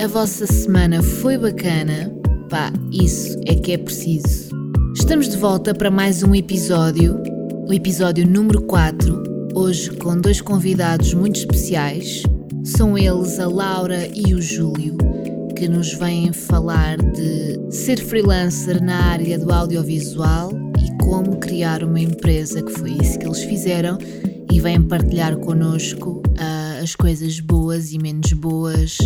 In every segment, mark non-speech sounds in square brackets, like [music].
A vossa semana foi bacana? Pá, isso é que é preciso. Estamos de volta para mais um episódio, o episódio número 4, hoje com dois convidados muito especiais. São eles a Laura e o Júlio, que nos vêm falar de ser freelancer na área do audiovisual e como criar uma empresa, que foi isso que eles fizeram, e vêm partilhar connosco uh, as coisas boas e menos boas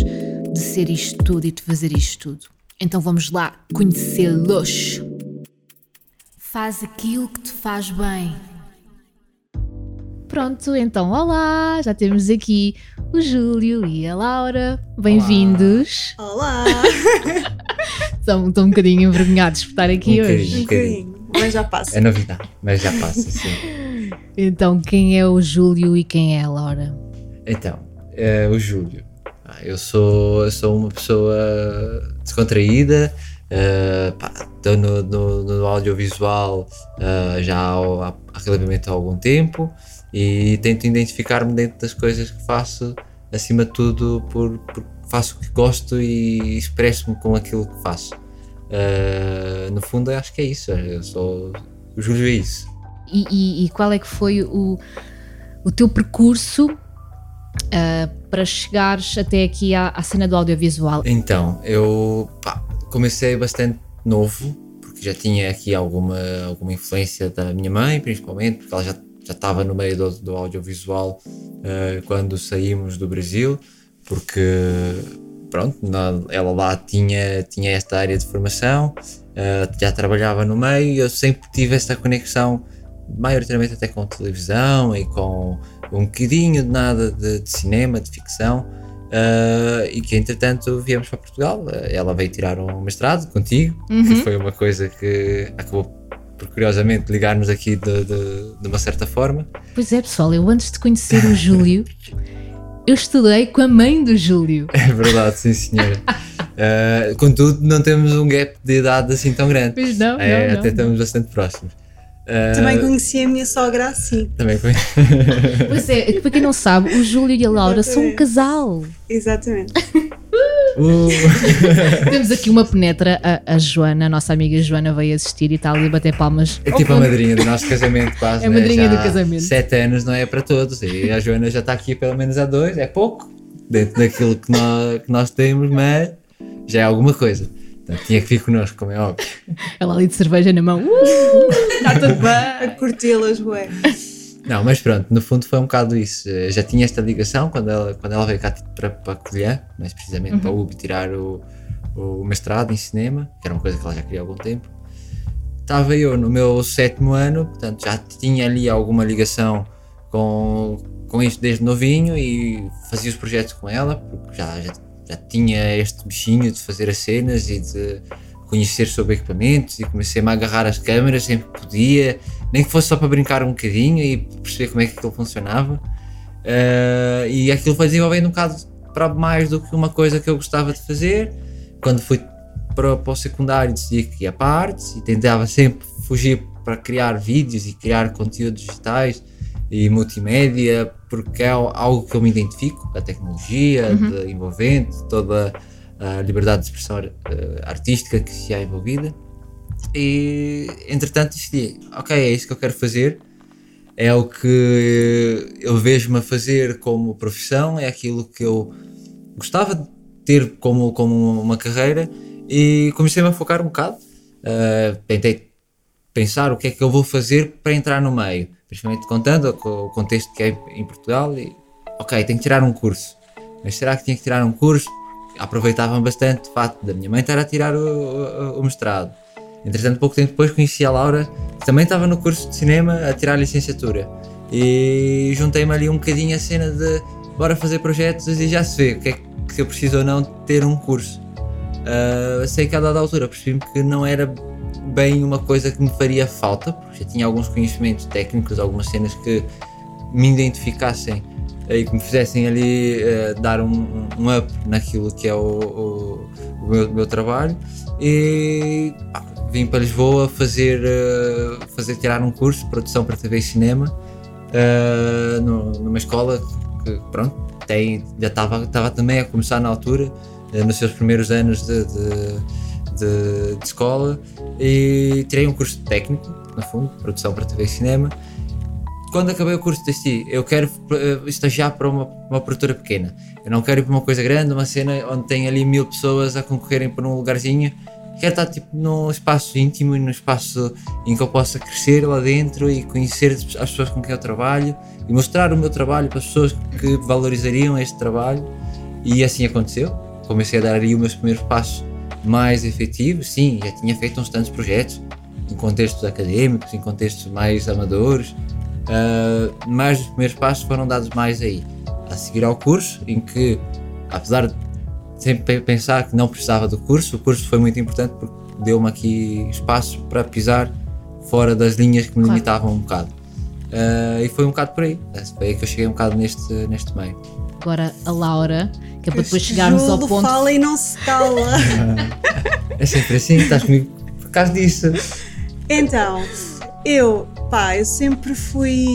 de ser isto tudo e de fazer isto tudo. Então vamos lá conhecê-los. Faz aquilo que te faz bem. Pronto, então olá, já temos aqui o Júlio e a Laura. Bem-vindos. Olá! [laughs] Estão, estão um bocadinho envergonhados por estar aqui Um hoje. Um bocadinho. bocadinho, mas já passa. É novidade, mas já passa, sim. Então, quem é o Júlio e quem é a Laura? Então, é o Júlio. Ah, Eu sou, eu sou uma pessoa descontraída, estou no, no, no audiovisual ah, já há, há relativamente algum tempo e tento identificar-me dentro das coisas que faço, acima de tudo, por, por faço o que gosto e expresso-me com aquilo que faço. Ah, no fundo, acho que é isso. Eu sou, o Júlio é isso. E, e- e qual é que foi o, o teu percurso ah, para chegares até aqui à, à cena do audiovisual? Então, eu pá, comecei bastante novo, porque já tinha aqui alguma, alguma influência da minha mãe, principalmente, porque ela já já estava no meio do, do audiovisual eh, quando saímos do Brasil, porque pronto, ela lá tinha, tinha esta área de formação, eh, já trabalhava no meio e eu sempre tive esta conexão, maioritariamente até com televisão e com um bocadinho de nada de, de cinema, de ficção. Uh, e que entretanto viemos para Portugal. Uh, ela veio tirar um mestrado contigo, que Uhum. foi uma coisa que acabou por curiosamente ligar-nos aqui de, de, de uma certa forma. Pois é, pessoal, eu antes de conhecer o Júlio, [laughs] eu estudei com a mãe do Júlio. É verdade, sim senhora. Uh, [laughs] contudo, não temos um gap de idade assim tão grande. Pois não, É, não, até não. estamos bastante próximos. Também conheci a minha sogra assim. também foi. [laughs] Pois é, para quem não sabe, o Júlio e a Laura são um Exatamente. casal. Exatamente. [laughs] Uh, Temos aqui uma penetra, a, a Joana, a nossa amiga Joana veio assistir e está ali a bater palmas. é tipo a madrinha do nosso casamento, quase. É a né? madrinha Já do casamento. Sete anos não é para todos. E a Joana já está aqui pelo menos há dois, é pouco, dentro daquilo que nós, que nós temos, mas já é alguma coisa. Portanto, tinha que vir connosco, como é óbvio. [laughs] Ela ali de cerveja na mão. Uh, está tudo A bem. curti-las, ué. Não, mas pronto, no fundo foi um bocado isso. Eh, Já tinha esta ligação quando ela, quando ela veio cá tipo, para, para Covilhã, mais precisamente para a UB tirar o, o mestrado em cinema, que era uma coisa que ela já queria há algum tempo. Estava eu no meu sétimo ano, portanto já tinha ali alguma ligação com, com isto desde novinho e fazia os projetos com ela, porque já, já, já tinha este bichinho de fazer as cenas e de conhecer sobre equipamentos e comecei-me a agarrar as câmeras sempre que podia, nem que fosse só para brincar um bocadinho e perceber como é que aquilo funcionava. Eh, e aquilo foi desenvolvendo um bocado para mais do que uma coisa que eu gostava de fazer. Quando fui para, para o secundário decidi que ia para artes e tentava sempre fugir para criar vídeos e criar conteúdos digitais e multimédia, porque é algo que eu me identifico, a tecnologia, de envolvente, toda a liberdade de expressão eh, artística que se há envolvida. E entretanto decidi, ok, é isso que eu quero fazer, é o que eu vejo-me a fazer como profissão, é aquilo que eu gostava de ter como, como uma carreira e comecei-me a focar um bocado. Uh, tentei pensar o que é que eu vou fazer para entrar no meio, principalmente contando o contexto que é em Portugal. E, ok, tenho que tirar um curso, mas será que tinha que tirar um curso? Aproveitavam bastante o facto da minha mãe estar a tirar o, o- o mestrado. Entretanto, pouco tempo depois conheci a Laura, que também estava no curso de cinema a tirar a licenciatura. E juntei-me ali um bocadinho a cena de bora fazer projetos e já se vê o que é que eu preciso ou não ter um curso. Ah, sei que a dada altura percebi-me que não era bem uma coisa que me faria falta, porque já tinha alguns conhecimentos técnicos, algumas cenas que me identificassem eh, e que me fizessem ali eh, dar um, um up naquilo que é o, o- o meu, meu trabalho. E pá, vim para Lisboa fazer, eh, fazer tirar um curso de produção para TV e cinema eh, no- numa escola que, pronto, tem, já estava, também a começar na altura, nos seus primeiros anos de, de, de, de escola, e tirei um curso técnico, no fundo, produção para TV e cinema. Quando acabei o curso, decidi, eu quero eh, estagiar para uma, uma produtora pequena. Eu não quero ir para uma coisa grande, uma cena onde tem ali mil pessoas a concorrerem por um lugarzinho quero estar tipo num espaço íntimo e num espaço em que eu possa crescer lá dentro e conhecer as pessoas com quem eu trabalho e mostrar o meu trabalho para as pessoas que valorizariam este trabalho e assim aconteceu. Comecei a dar aí os meus primeiros passos mais efetivos. Sim, já tinha feito uns tantos projetos em contextos académicos, em contextos mais amadores, uh, mas os primeiros passos foram dados mais aí. A seguir ao curso, em que, apesar de sempre pensar que não precisava do curso, o curso foi muito importante porque deu-me aqui espaço para pisar fora das linhas que me claro. limitavam um bocado. Uh, e foi um bocado por aí. Foi aí que eu cheguei um bocado neste, neste meio. Agora a Laura, que é para depois chegarmos ao ponto. fala e não se cala. [laughs] é sempre assim, estás comigo por causa disso. Então, eu, pá, eu sempre fui.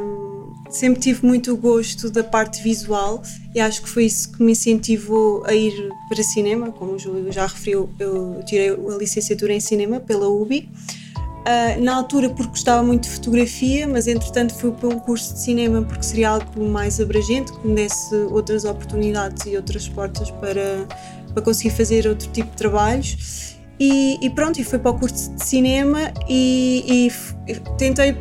Um, sempre tive muito gosto da parte visual e acho que foi isso que me incentivou a ir para cinema. Como o Júlio já referiu, eu tirei a licenciatura em cinema pela UBI. Uh, na altura porque gostava muito de fotografia, mas entretanto fui para um curso de cinema porque seria algo mais abrangente, que me desse outras oportunidades e outras portas para, para conseguir fazer outro tipo de trabalhos. E, e pronto, e fui para o curso de cinema e, e tentei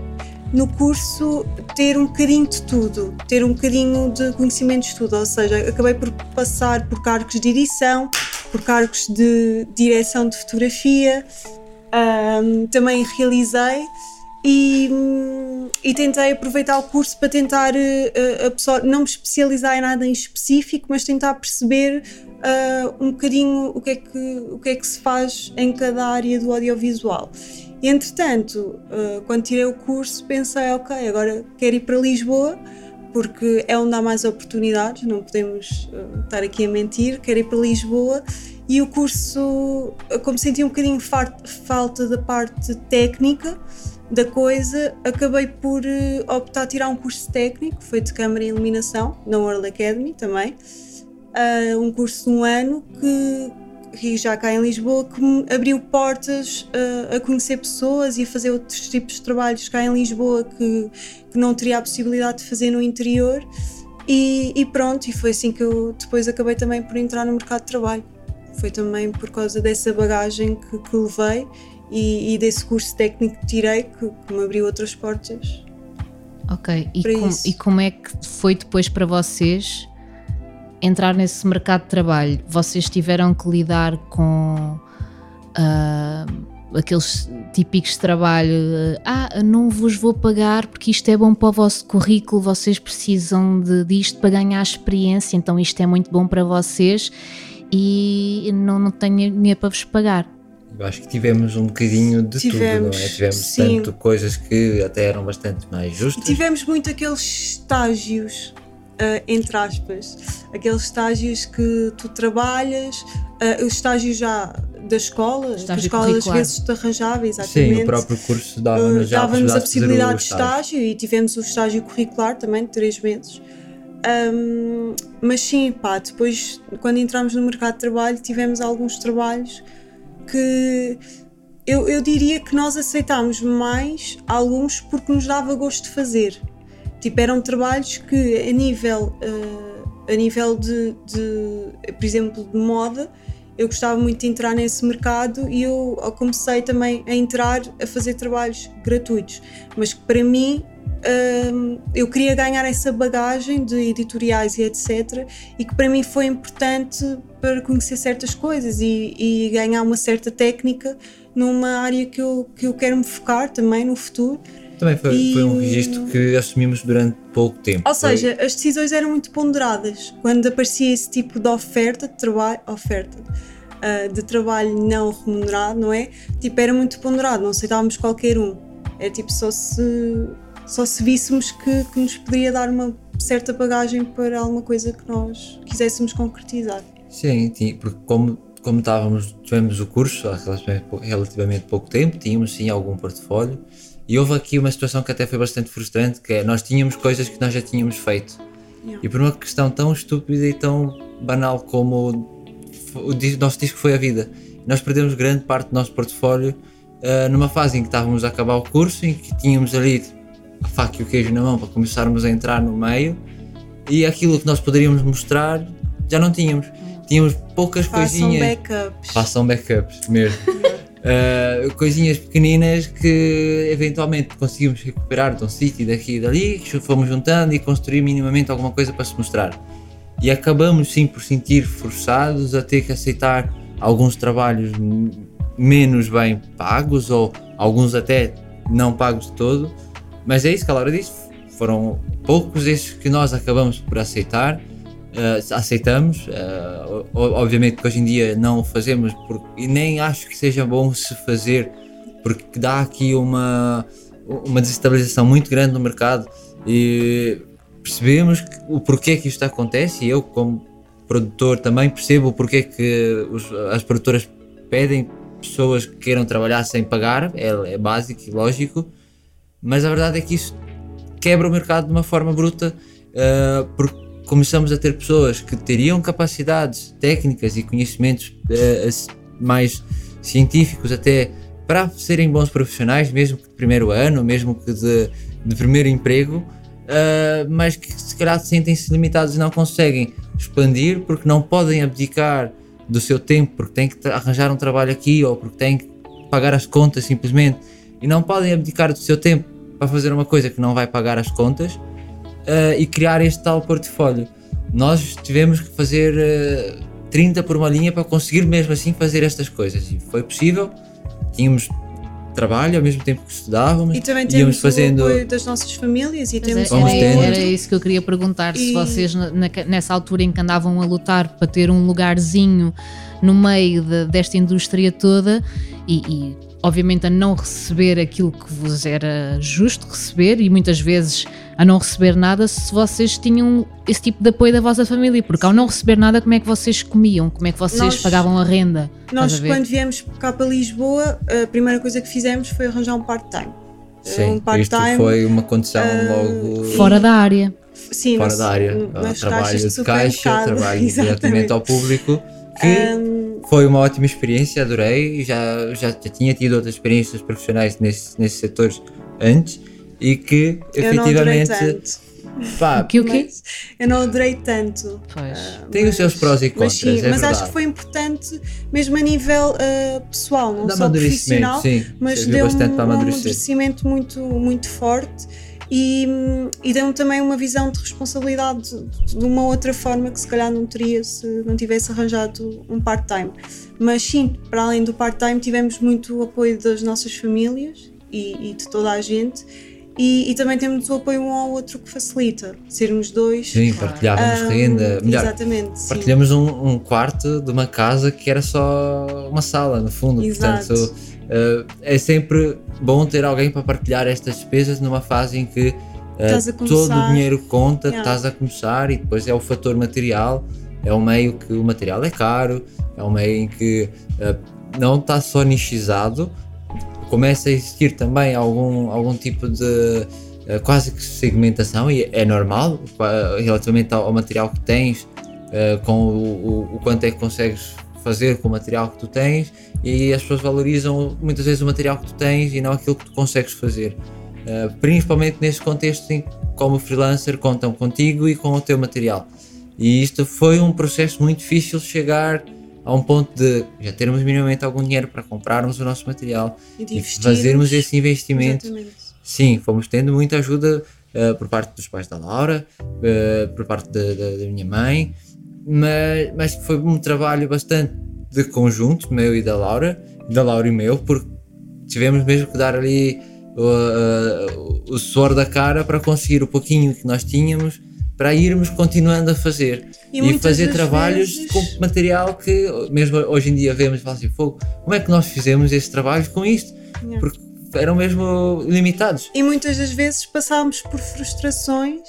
no curso ter um bocadinho de tudo, ter um bocadinho de conhecimento de tudo, ou seja, acabei por passar por cargos de edição, por cargos de direção de fotografia, um, também realizei e, e, tentei aproveitar o curso para tentar uh, não me especializar em nada em específico, mas tentar perceber uh, um bocadinho o que, é que, o que é que se faz em cada área do audiovisual. E, entretanto, uh, quando tirei o curso, pensei, ok, agora quero ir para Lisboa, porque é onde há mais oportunidades, não podemos uh, estar aqui a mentir, quero ir para Lisboa. E o curso, como senti um bocadinho falta da parte técnica da coisa, acabei por uh, optar a tirar um curso técnico, foi de câmara e iluminação, na World Academy também. Uh, um curso de um ano que, já cá em Lisboa, que me abriu portas uh, a conhecer pessoas e a fazer outros tipos de trabalhos cá em Lisboa que, que não teria a possibilidade de fazer no interior. E, e, pronto, e foi assim que eu depois acabei também por entrar no mercado de trabalho. Foi também por causa dessa bagagem que, que levei e, e, desse curso técnico que tirei que, que me abriu outras portas. Ok, e, com, e como é que foi depois para vocês entrar nesse mercado de trabalho, vocês tiveram que lidar com uh, aqueles típicos de trabalho, ah, não vos vou pagar porque isto é bom para o vosso currículo, vocês precisam de, disto para ganhar experiência, então isto é muito bom para vocês e não, não tenho dinheiro para vos pagar. Eu acho que tivemos um bocadinho de tivemos, tudo, não é? Tivemos sim. tanto coisas que até eram bastante mais justas. Tivemos muito aqueles estágios uh, entre aspas, aqueles estágios que tu trabalhas, uh, os estágios já da escola, estágio que a escola às vezes te arranjava, exatamente. Sim, o próprio curso dava-nos uh, dava a possibilidade de estágio e tivemos o estágio curricular também de três meses. Um, mas sim, pá, depois quando entramos no mercado de trabalho tivemos alguns trabalhos que eu, eu diria que nós aceitámos mais alguns porque nos dava gosto de fazer. Tipo, eram trabalhos que a nível, uh, a nível de, de, por exemplo, de moda, eu gostava muito de entrar nesse mercado e eu comecei também a entrar a fazer trabalhos gratuitos. Mas para mim, eu queria ganhar essa bagagem de editoriais e etc. E que para mim foi importante para conhecer certas coisas e, e ganhar uma certa técnica numa área que eu, que eu quero me focar também no futuro também foi, e... foi um registro que assumimos durante pouco tempo. Ou seja, foi... as decisões eram muito ponderadas. Quando aparecia esse tipo de oferta de trabalho, oferta uh, de trabalho não remunerado, não é? Tipo, era muito ponderado, não aceitávamos qualquer um. É tipo só se só se víssemos que, que nos poderia dar uma certa bagagem para alguma coisa que nós quiséssemos concretizar. Sim, porque como como estávamos, tivemos o curso há relativamente pouco tempo, tínhamos sim algum portfólio e houve aqui uma situação que até foi bastante frustrante, que é nós tínhamos coisas que nós já tínhamos feito Yeah. E por uma questão tão estúpida e tão banal como o, o nosso disco foi a vida. Nós perdemos grande parte do nosso portfólio ah, numa fase em que estávamos a acabar o curso, em que tínhamos ali a faca e o queijo na mão para começarmos a entrar no meio e aquilo que nós poderíamos mostrar já não tínhamos. Tínhamos poucas Façam coisinhas. backups. Façam backups mesmo. Uh, [laughs] coisinhas pequeninas que eventualmente conseguimos recuperar de um sítio daqui e dali, que fomos juntando e construir minimamente alguma coisa para se mostrar. E acabamos sim por sentir forçados a ter que aceitar alguns trabalhos menos bem pagos ou alguns até não pagos de todo, mas é isso que a Laura disse, foram poucos esses que nós acabamos por aceitar Uh, aceitamos, uh, obviamente que hoje em dia não o fazemos e nem acho que seja bom se fazer porque dá aqui uma, uma desestabilização muito grande no mercado e percebemos o porquê que isto acontece e eu como produtor também percebo o porquê que os- as produtoras pedem pessoas que queiram trabalhar sem pagar, é, é básico e lógico, mas a verdade é que isso quebra o mercado de uma forma bruta uh, porque começamos a ter pessoas que teriam capacidades técnicas e conhecimentos as- mais científicos até para serem bons profissionais, mesmo que de primeiro ano, mesmo que de, de primeiro emprego, eh, mas que se calhar sentem-se limitados e não conseguem expandir porque não podem abdicar do seu tempo, porque têm que arranjar um trabalho aqui ou porque têm que pagar as contas simplesmente e não podem abdicar do seu tempo para fazer uma coisa que não vai pagar as contas uh, e criar este tal portfólio. Nós tivemos que fazer uh, 30 por uma linha para conseguir mesmo assim fazer estas coisas e foi possível. Tínhamos trabalho ao mesmo tempo que estudávamos. E também temos fazendo- o apoio das nossas famílias e Pois temos era, tendo. era isso que eu queria perguntar. Se E- vocês, na- na- nessa altura em que andavam a lutar para ter um lugarzinho no meio de- desta indústria toda e, e, obviamente a não receber aquilo que vos era justo receber e muitas vezes a não receber nada, se vocês tinham esse tipo de apoio da vossa família, porque ao não receber nada, como é que vocês comiam? Como é que vocês Nós- pagavam a renda? Nós, a quando viemos cá para Lisboa, a primeira coisa que fizemos foi arranjar um part-time. Sim, um isto part-time. foi uma condição uh, logo Fora da área. Sim, fora nas- da área. nas trabalho caixas de caixa, trabalho diretamente [laughs] ao público, que Um, foi uma ótima experiência, adorei. Já, já, já tinha tido outras experiências profissionais nesses, nesses setores antes e que eu não adorei efetivamente tanto. pá, O que o quê? Mas eu não adorei tanto. Pois. tem os seus prós e Mas contras. sim, é mas verdade. acho que foi importante mesmo a nível uh, pessoal, não Dá só profissional, sim. mas deu um, bastante para um amadurecer. amadurecimento muito, muito forte e, e deu-me também uma visão de responsabilidade de, de uma outra forma que se calhar não teria se não tivesse arranjado um part-time. Mas sim, para além do part-time, tivemos muito apoio das nossas famílias e, e de toda a gente. E, e também temos o apoio um ao outro que facilita, sermos dois. Sim, partilhávamos Ah, renda. Melhor, Exatamente. partilhamos um, um quarto de uma casa que era só uma sala, no fundo. Exato. Portanto, uh, é sempre bom ter alguém para partilhar estas despesas numa fase em que uh, todo o dinheiro conta, Yeah. estás a começar e depois é o fator material. É um meio que o material é caro, é um meio em que uh, não está só nichizado, começa a existir também algum, algum tipo de quase que segmentação e é normal relativamente ao, material que tens, com o, o, o quanto é que consegues fazer com o material que tu tens e as pessoas valorizam muitas vezes o material que tu tens e não aquilo que tu consegues fazer. Uh, principalmente neste contexto em que, como freelancer, contam contigo e com o teu material. E isto foi um processo muito difícil chegar a um ponto de já termos minimamente algum dinheiro para comprarmos o nosso material E e fazermos esse investimento. Exatamente. Sim, fomos tendo muita ajuda uh, por parte dos pais da Laura, uh, por parte da, da- da minha mãe, mas, mas foi um trabalho bastante de conjunto, meu e da Laura, da Laura e meu, porque tivemos mesmo que dar ali uh, uh, o suor da cara para conseguir o pouquinho que nós tínhamos para irmos continuando a fazer e, muitas fazer trabalhos vezes- com material que mesmo hoje em dia vemos e assim, "Fogo, como é que nós fizemos esse trabalho com isto? Porque eram mesmo limitados. E muitas das vezes passámos por frustrações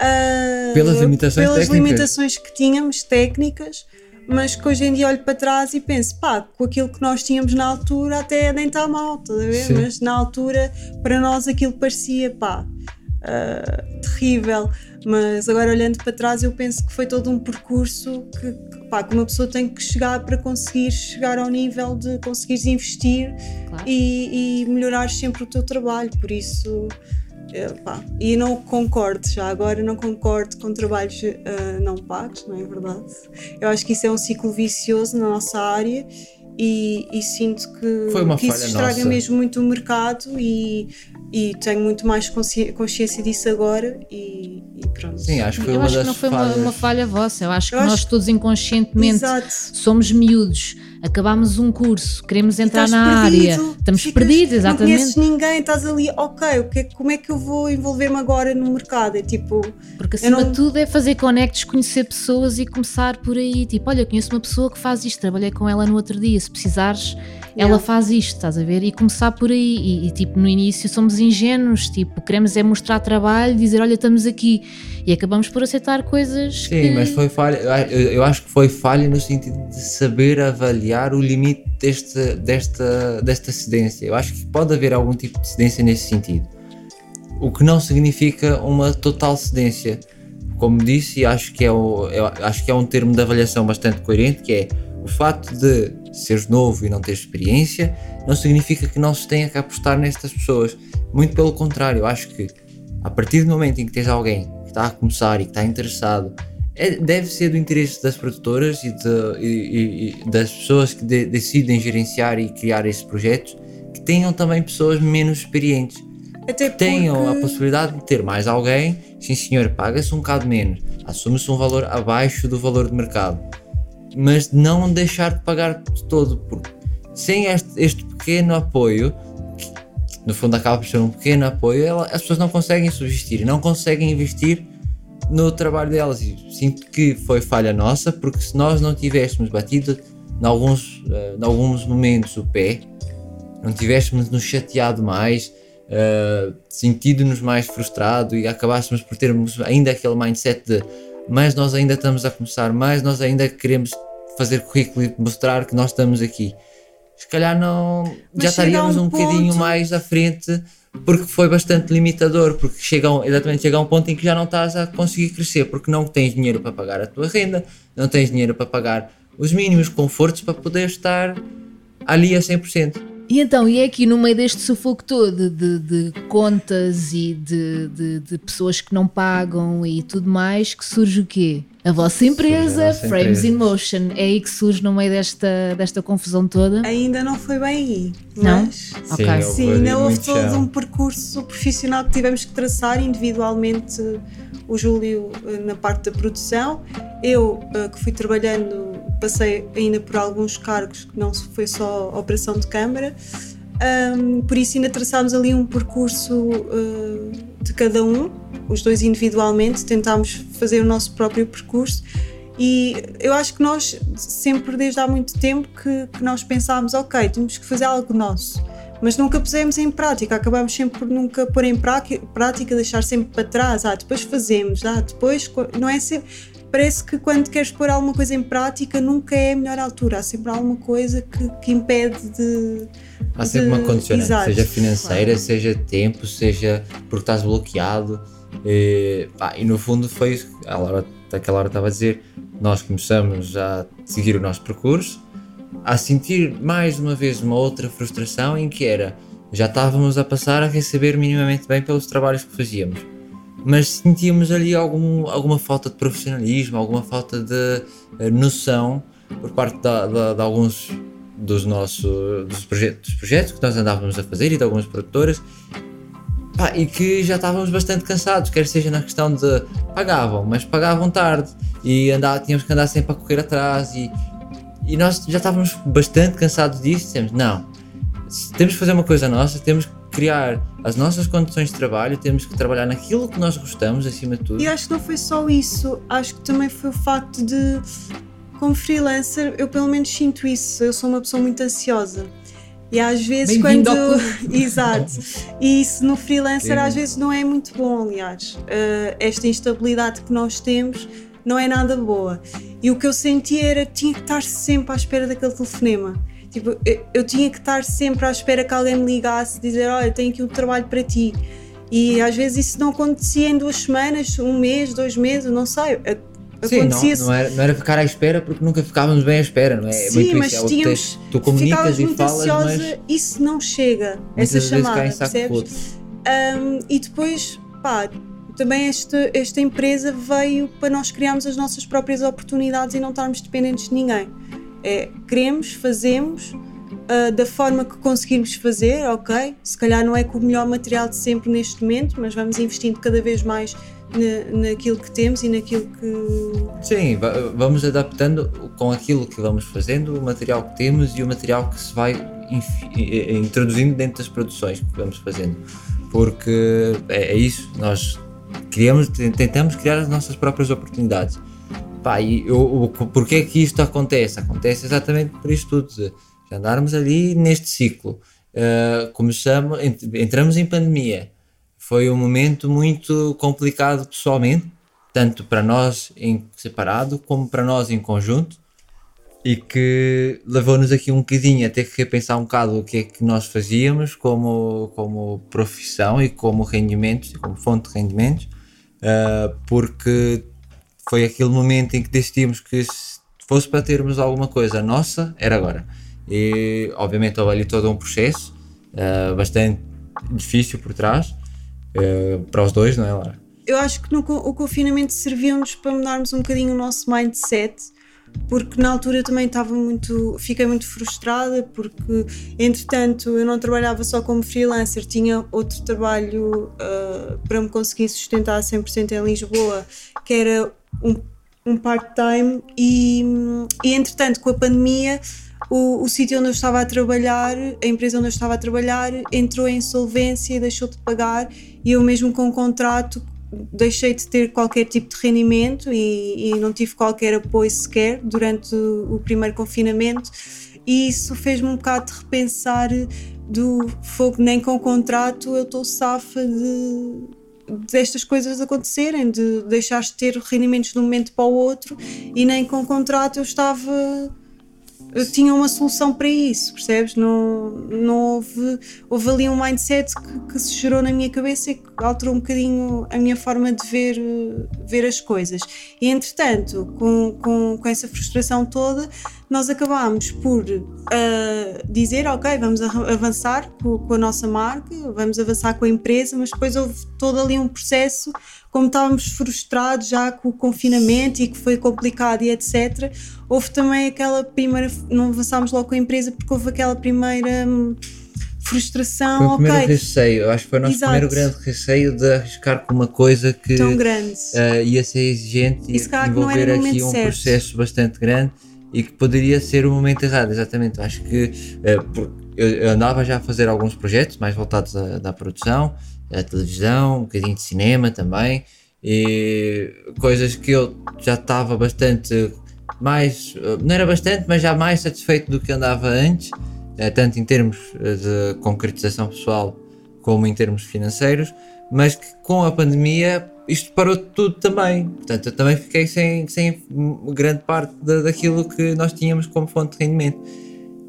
ah, Pelas limitações pelas técnicas. limitações que tínhamos técnicas, mas que hoje em dia olho para trás e penso, pá, com aquilo que nós tínhamos na altura até nem está mal, estás a ver? Sim. Mas na altura para nós aquilo parecia, pá, ah, terrível. Mas agora olhando para trás, eu penso que foi todo um percurso que, que, pá, que uma pessoa tem que chegar para conseguir chegar ao nível de conseguires investir claro. e, e melhorar sempre o teu trabalho. Por isso. Pá, e não concordo, já agora não concordo com trabalhos uh, não pagos, não é verdade? Eu acho que isso é um ciclo vicioso na nossa área e, e sinto que, que isso estraga nossa. mesmo muito o mercado e, e tenho muito mais consciência disso agora e, e pronto. Sim, acho que foi eu uma acho das que não foi falhas. uma, uma, falha vossa, eu acho eu que acho... nós todos inconscientemente Exato. somos miúdos acabámos um curso, queremos entrar na perdido, área, estamos ficas, perdidos, exatamente. Não conheces ninguém, estás ali, ok, o que, como é que eu vou envolver-me agora no mercado? É tipo. Porque acima não... de tudo é fazer conectos, conhecer pessoas e começar por aí. Tipo, olha, conheço uma pessoa que faz isto, trabalhei com ela no outro dia, se precisares ela faz isto, estás a ver? E começar por aí. E, e, tipo, no início somos ingênuos, tipo, queremos é mostrar trabalho, dizer, olha, estamos aqui. E acabamos por aceitar coisas. Sim, que... mas foi falha. Eu, eu, acho que foi falha no sentido de saber avaliar o limite desta, desta, desta cedência. Eu acho que pode haver algum tipo de cedência nesse sentido. O que não significa uma total cedência. Como disse, acho que é, o, acho que é um termo de avaliação bastante coerente, que é o facto de seres novo e não teres experiência não significa que não se tenha que apostar nestas pessoas. Muito pelo contrário, eu acho que a partir do momento em que tens alguém que está a começar e que está interessado, é, deve ser do interesse das produtoras e, de, e, e das pessoas que de, decidem gerenciar e criar esses projetos que tenham também pessoas menos experientes. Até porque... Tenham a possibilidade de ter mais alguém, sim senhor, paga-se um bocado menos, assume-se um valor abaixo do valor de mercado mas não deixar de pagar de todo, porque sem este, este pequeno apoio, no fundo acaba por ser um pequeno apoio, ela, as pessoas não conseguem subsistir, não conseguem investir no trabalho delas. E sinto que foi falha nossa, porque se nós não tivéssemos batido em alguns, uh, em alguns momentos o pé, não tivéssemos nos chateado mais, uh, sentido-nos mais frustrado e acabássemos por termos ainda aquele mindset de mais nós ainda estamos a começar, mais nós ainda queremos fazer currículo e mostrar que nós estamos aqui. Se calhar não Mas já estaríamos um, um bocadinho mais à frente porque foi bastante limitador, porque chega um, exatamente chega a um ponto em que já não estás a conseguir crescer, porque não tens dinheiro para pagar a tua renda, não tens dinheiro para pagar os mínimos confortos para poder estar ali a 100%. E então, e é aqui no meio deste sufoco todo de, de contas e de, de, de, pessoas que não pagam e tudo mais, que surge o quê? A vossa empresa, a nossa Frames empresa. in Motion, é aí que surge no meio desta, desta confusão toda? Ainda não foi bem aí. Não? Sim, okay. Sim ainda houve todo chão. um percurso profissional que tivemos que traçar individualmente o Júlio eh, na parte da produção, eu eh, que fui trabalhando, passei ainda por alguns cargos que não foi só operação de câmara, um, por isso ainda traçámos ali um percurso uh, de cada um, os dois individualmente, tentámos fazer o nosso próprio percurso. E eu acho que nós sempre desde há muito tempo que, que nós pensámos, ok, temos que fazer algo nosso. Mas nunca pusemos em prática, acabamos sempre por nunca pôr em prática, deixar sempre para trás, ah, depois fazemos, ah, depois, não é sempre, parece que quando queres pôr alguma coisa em prática nunca é a melhor altura, há sempre alguma coisa que, que impede de... Há sempre de, uma condicionante, exato, seja financeira, claro. seja tempo, seja porque estás bloqueado, e, pá, e no fundo foi, a Laura, aquela hora estava a dizer, nós começamos a seguir o nosso percurso, a sentir mais uma vez uma outra frustração em que era já estávamos a passar a receber minimamente bem pelos trabalhos que fazíamos, mas sentíamos ali algum, alguma falta de profissionalismo, alguma falta de uh, noção por parte de, de alguns dos nossos dos projetos, dos projetos que nós andávamos a fazer e de algumas produtoras pá, e que já estávamos bastante cansados, quer seja na questão de pagavam, mas pagavam tarde e andava, tínhamos que andar sempre a correr atrás e, e nós já estávamos bastante cansados disso. Dissemos: não, temos que fazer uma coisa nossa, temos que criar as nossas condições de trabalho, temos que trabalhar naquilo que nós gostamos, acima de tudo. E acho que não foi só isso, acho que também foi o facto de, como freelancer, eu pelo menos sinto isso. Eu sou uma pessoa muito ansiosa. E às vezes quando. [laughs] Exato. E isso no freelancer Sim. às vezes não é muito bom, aliás. Uh, esta instabilidade que nós temos não é nada boa. E o que eu sentia era que tinha que estar sempre à espera daquele telefonema. Tipo, eu, eu tinha que estar sempre à espera que alguém me ligasse, dizer: Olha, tenho aqui um trabalho para ti. E às vezes isso não acontecia em duas semanas, um mês, dois meses, não sei. Sim, não, não, era, não era ficar à espera porque nunca ficávamos bem à espera, não é? Sim, muito mas isso, é tínhamos, tu comunicas e falas, ansiosa, mas isso não chega, essa chamada, percebes? Um, e depois, pá, também esta, esta empresa veio para nós criarmos as nossas próprias oportunidades e não estarmos dependentes de ninguém. É, queremos, fazemos, uh, da forma que conseguirmos fazer, ok? Se calhar não é com o melhor material de sempre neste momento, mas vamos investindo cada vez mais na, naquilo que temos e naquilo que. Sim, vamos adaptando com aquilo que vamos fazendo, o material que temos e o material que se vai introduzindo dentro das produções que vamos fazendo. Porque é, é isso, nós criamos, tentamos criar as nossas próprias oportunidades. Pá, e eu, porquê é que isto acontece? Acontece exatamente por isto tudo, de andarmos ali neste ciclo. Uh, começamos, entramos em pandemia, foi um momento muito complicado pessoalmente, tanto para nós em separado como para nós em conjunto, e que levou-nos aqui um bocadinho a ter que repensar um bocado o que é que nós fazíamos como, como profissão e como rendimentos, como fonte de rendimentos, uh, porque foi aquele momento em que decidimos que se fosse para termos alguma coisa nossa, era agora. E obviamente houve ali todo um processo uh, bastante difícil por trás, uh, para os dois, não é, Lara? Eu acho que no, o confinamento serviu-nos para mudarmos um bocadinho o nosso mindset porque na altura também estava muito, fiquei muito frustrada porque entretanto eu não trabalhava só como freelancer, tinha outro trabalho uh, para me conseguir sustentar 100% em Lisboa, que era um, um part-time e, e entretanto com a pandemia o, o sítio onde eu estava a trabalhar, a empresa onde eu estava a trabalhar entrou em insolvência e deixou de pagar. E eu mesmo com um contrato deixei de ter qualquer tipo de rendimento e, e não tive qualquer apoio sequer durante o, o primeiro confinamento. E isso fez-me um bocado de repensar do fogo nem com o contrato eu estou safa de destas coisas acontecerem, de deixar de ter rendimentos de um momento para o outro e nem com o contrato eu estava eu tinha uma solução para isso, percebes? Não, não houve, houve ali um mindset que, que, se gerou na minha cabeça e que alterou um bocadinho a minha forma de ver, ver as coisas. E entretanto, com, com, com essa frustração toda, nós acabámos por uh, dizer: Ok, vamos avançar com, com, a nossa marca, vamos avançar com a empresa, mas depois houve todo ali um processo como estávamos frustrados já com o confinamento e que foi complicado e etc., houve também aquela primeira. Não avançámos logo com a empresa porque houve aquela primeira hum, frustração. Foi o primeiro okay. receio, eu acho que foi o nosso Exato. primeiro grande receio de arriscar com uma coisa que Tão grande. Uh, ia ser exigente e envolver aqui um certo. processo bastante grande e que poderia ser o momento errado, exatamente. Eu acho que uh, eu andava já a fazer alguns projetos mais voltados à, à produção a televisão, um bocadinho de cinema também, e coisas que eu já estava bastante mais, não era bastante, mas já mais satisfeito do que andava antes, eh, tanto em termos eh, de concretização pessoal como em termos financeiros, mas que com a pandemia isto parou tudo também. Portanto, eu também fiquei sem, sem grande parte da, daquilo que nós tínhamos como fonte de rendimento.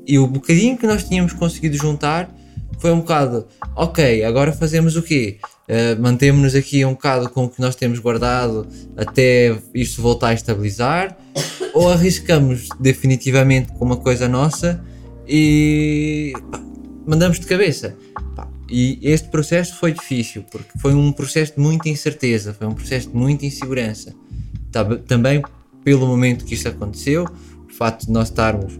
E o bocadinho que nós tínhamos conseguido juntar foi um bocado, ok, agora fazemos o quê? Uh, Mantemos-nos aqui um bocado com o que nós temos guardado até isto voltar a estabilizar, ou arriscamos definitivamente com uma coisa nossa e mandamos de cabeça. E este processo foi difícil, porque foi um processo de muita incerteza, foi um processo de muita insegurança. Também pelo momento que isto aconteceu, o facto de nós estarmos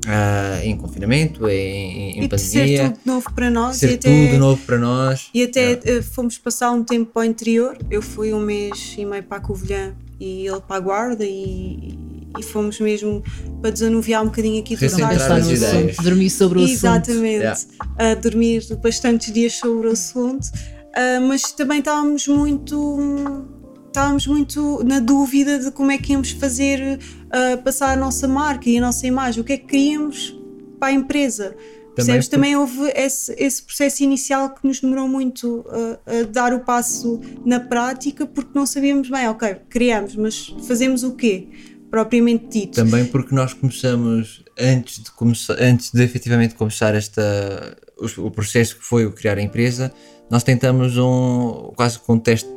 Uh, em confinamento, em, em e pandemia. Ser tudo novo para nós. Ser e até, tudo novo para nós. E até uh, fomos passar um tempo para o interior. Eu fui um mês e meio para a Covilhã e ele para a Guarda e, e fomos mesmo para desanuviar um bocadinho aqui do assunto, dormir sobre o Exatamente, assunto. Exatamente, uh, dormir bastantes dias sobre o assunto, uh, mas também estávamos muito estávamos muito na dúvida de como é que íamos fazer uh, passar a nossa marca e a nossa imagem, o que é que queríamos para a empresa. Também, por... Também houve esse, esse, processo inicial que nos demorou muito uh, a dar o passo na prática porque não sabíamos bem, ok, criamos, mas fazemos o quê? Propriamente dito. Também porque nós começamos, antes de, começar, antes de efetivamente começar esta, o, o processo que foi o criar a empresa, nós tentamos um quase com um teste,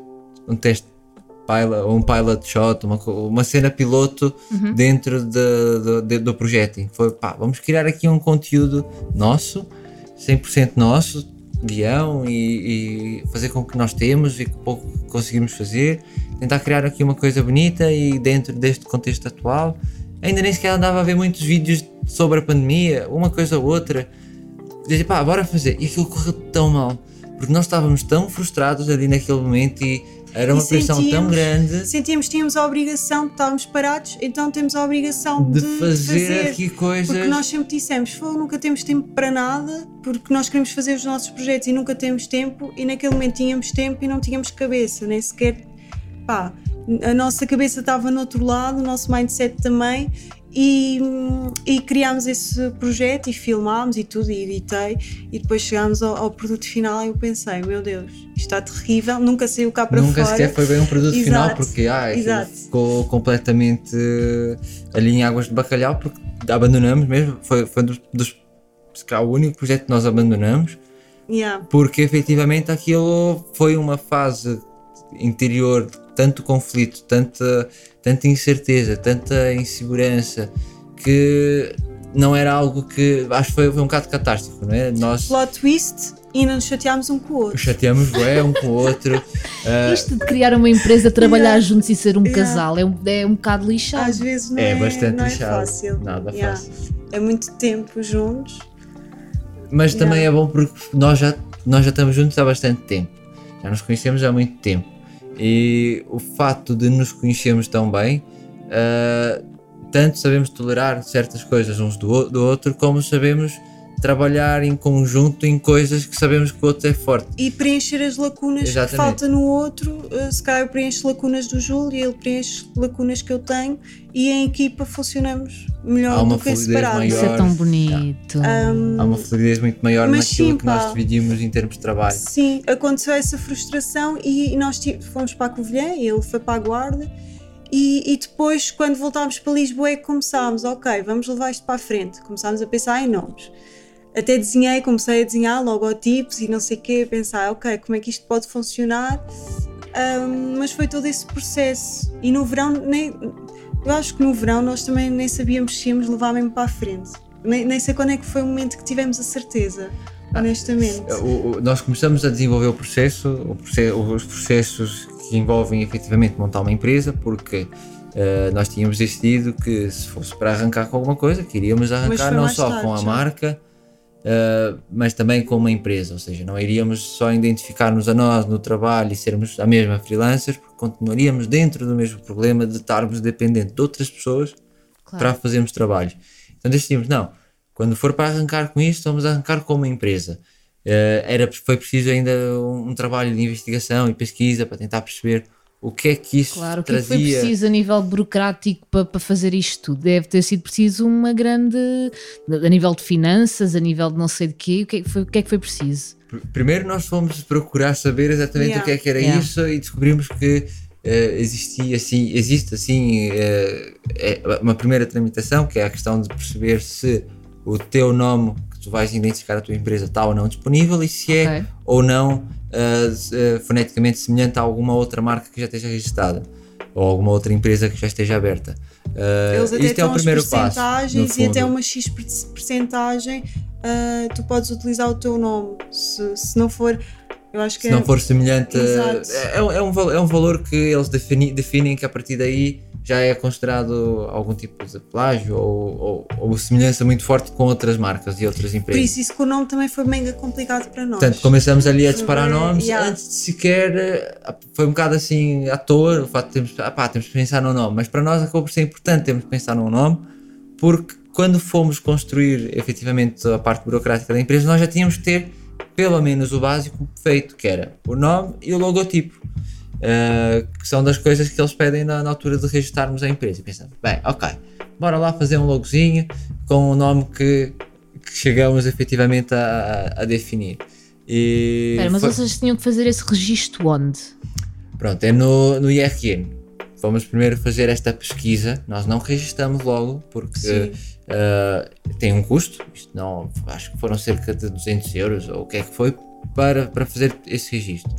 um teste pilot, um pilot shot, uma, uma cena piloto uhum. dentro de, de, de, do projeto. Foi pá, vamos criar aqui um conteúdo nosso, 100% nosso, guião e, e, fazer com o que nós temos e com pouco que conseguimos fazer, tentar criar aqui uma coisa bonita e dentro deste contexto atual. Ainda nem sequer andava a ver muitos vídeos sobre a pandemia, uma coisa ou outra. Dizia, pá, bora fazer. E aquilo correu tão mal, porque nós estávamos tão frustrados ali naquele momento e era uma pressão tão grande. Sentíamos que tínhamos a obrigação, estávamos parados, então temos a obrigação de, de fazer, fazer aqui coisas. Porque nós sempre dissemos, nunca temos tempo para nada, porque nós queremos fazer os nossos projetos e nunca temos tempo, e naquele momento tínhamos tempo e não tínhamos cabeça, nem sequer. pá, a nossa cabeça estava no outro lado, o nosso mindset também, e, e, criámos esse projeto e filmámos e tudo, e editei, e depois chegámos ao, ao, produto final e eu pensei, meu Deus, isto está terrível, nunca saiu cá para nunca fora. Nunca sequer foi bem um produto Exato. final, porque ah, ficou completamente ali em águas de bacalhau, porque abandonamos mesmo, foi, foi dos, dos o único projeto que nós abandonamos, yeah. porque efetivamente aquilo foi uma fase interior tanto conflito, tanta, tanta incerteza, tanta insegurança, que não era algo que acho que foi, foi um bocado catástrofe, não é? Nós, Plot twist e não nos chateámos um com o outro. Chateámos é, um com o outro. uh, [laughs] Isto de criar uma empresa, trabalhar yeah. juntos e ser um yeah. casal é um, é um bocado lixado. Às vezes não é, é bastante não é lixado. fácil. Nada yeah. fácil. É muito tempo juntos. Mas também é bom porque nós já, nós já estamos juntos há bastante tempo. Já nos conhecemos há muito tempo. E o fato de nos conhecermos tão bem, uh, tanto sabemos tolerar certas coisas uns do, do outro, como sabemos trabalhar em conjunto em coisas que sabemos que o outro é forte. E preencher as lacunas Exatamente. que falta no outro. Uh, se calhar eu preencho lacunas do Júlio e ele preenche lacunas que eu tenho e em equipa funcionamos melhor do que separado. Isso é tão bonito. Um, Há uma fluidez muito maior naquilo sim, que nós dividimos em termos de trabalho. Sim, aconteceu essa frustração e nós fomos para a Covilhã e ele foi para a Guarda. E, e, depois, quando voltámos para Lisboa, é que começámos, ok, vamos levar isto para a frente. Começámos a pensar em nomes até desenhei, comecei a desenhar logotipos e não sei o quê, a pensar, ok, como é que isto pode funcionar? Um, mas foi todo esse processo. E no verão, nem, eu acho que no verão nós também nem sabíamos se íamos levar mesmo para a frente. Nem, nem sei quando é que foi o momento que tivemos a certeza, ah, honestamente. O, o, nós começamos a desenvolver o processo, o processo, os processos que envolvem efetivamente montar uma empresa, porque uh, nós tínhamos decidido que se fosse para arrancar com alguma coisa, queríamos arrancar não só tarde, com a já. marca uh, mas também com uma empresa, ou seja, não iríamos só identificar-nos a nós no trabalho e sermos a mesma freelancers, porque continuaríamos dentro do mesmo problema de estarmos dependentes de outras pessoas claro. para fazermos trabalhos. Então decidimos, não, quando for para arrancar com isto, vamos arrancar com uma empresa. Uh, era, foi preciso ainda um, um trabalho de investigação e pesquisa para tentar perceber o que é que isso claro, trazia? o que, é que foi preciso a nível burocrático para, para fazer isto tudo? Deve ter sido preciso uma grande. a nível de finanças, a nível de não sei de quê, o que é que foi, que é que foi preciso? Primeiro nós fomos procurar saber exatamente yeah. o que é que era yeah. isso e descobrimos que uh, existia assim, existe assim uh, é uma primeira tramitação que é a questão de perceber se o teu nome que tu vais identificar a tua empresa está ou não disponível e se é okay. ou não uh, foneticamente semelhante a alguma outra marca que já esteja registrada ou alguma outra empresa que já esteja aberta. Uh, Eles até isto é o primeiro passo. E até uma X percentagem uh, tu podes utilizar o teu nome. Se, se não for. Eu acho que se é... não for semelhante, é, é, um, é um valor que eles defini, definem que a partir daí já é considerado algum tipo de plágio ou, ou, ou, semelhança muito forte com outras marcas e outras empresas. Por isso, isso que o nome também foi mega complicado para nós. Portanto, começamos ali a disparar nomes yeah. antes de sequer. Eh, foi um bocado assim à toa o facto de termos, ah, pá, temos que pensar no nome, mas para nós acabou por ser importante termos que pensar num nome, porque quando fomos construir efetivamente a parte burocrática da empresa, nós já tínhamos que ter pelo menos o básico feito, que era o nome e o logotipo. Uh, que são das coisas que eles pedem na, na, altura de registarmos a empresa. Pensamos, bem, ok, bora lá fazer um logozinho com o nome que, que chegamos efetivamente a, a, definir. E Pera, mas foi... vocês tinham que fazer esse registro onde? Pronto, é no, no IRN. Vamos primeiro fazer esta pesquisa, nós não registramos logo porque uh, tem um custo, isto não, acho que foram cerca de 200 euros ou o que é que foi para, para fazer esse registro.